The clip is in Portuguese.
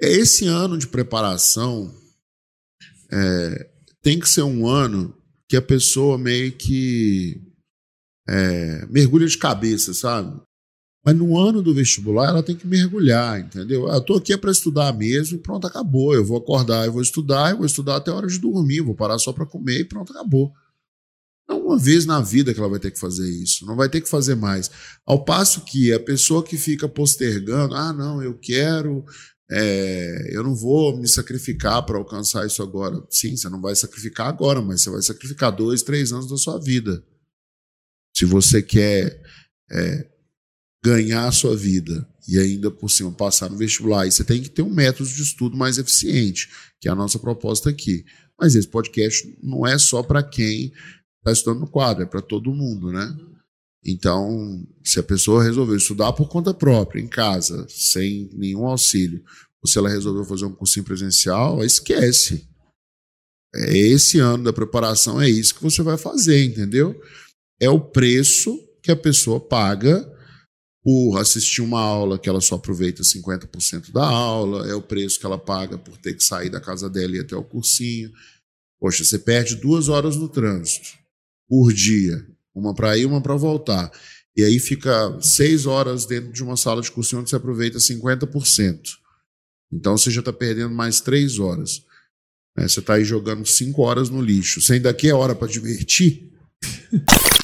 Esse ano de preparação é, tem que ser um ano que a pessoa meio que é, mergulha de cabeça, sabe? Mas no ano do vestibular ela tem que mergulhar, entendeu? Eu tô aqui é para estudar mesmo e pronto, acabou. Eu vou acordar, eu vou estudar, eu vou estudar até a hora de dormir, vou parar só para comer e pronto, acabou. Não uma vez na vida que ela vai ter que fazer isso, não vai ter que fazer mais. Ao passo que a pessoa que fica postergando, ah, não, eu quero, é, eu não vou me sacrificar para alcançar isso agora. Sim, você não vai sacrificar agora, mas você vai sacrificar dois, três anos da sua vida. Se você quer é, ganhar a sua vida e ainda por cima passar no vestibular, você tem que ter um método de estudo mais eficiente, que é a nossa proposta aqui. Mas esse podcast não é só para quem está estudando no quadro, é para todo mundo, né? Então, se a pessoa resolveu estudar por conta própria, em casa, sem nenhum auxílio, ou se ela resolveu fazer um cursinho presencial, esquece. É esse ano da preparação, é isso que você vai fazer, entendeu? É o preço que a pessoa paga por assistir uma aula que ela só aproveita 50% da aula, é o preço que ela paga por ter que sair da casa dela e ir até o cursinho. Poxa, você perde duas horas no trânsito por dia, uma para ir, uma para voltar. E aí fica seis horas dentro de uma sala de cursinho onde você aproveita 50%. Então você já está perdendo mais três horas. Né? Você está aí jogando cinco horas no lixo. Você ainda quer hora para divertir?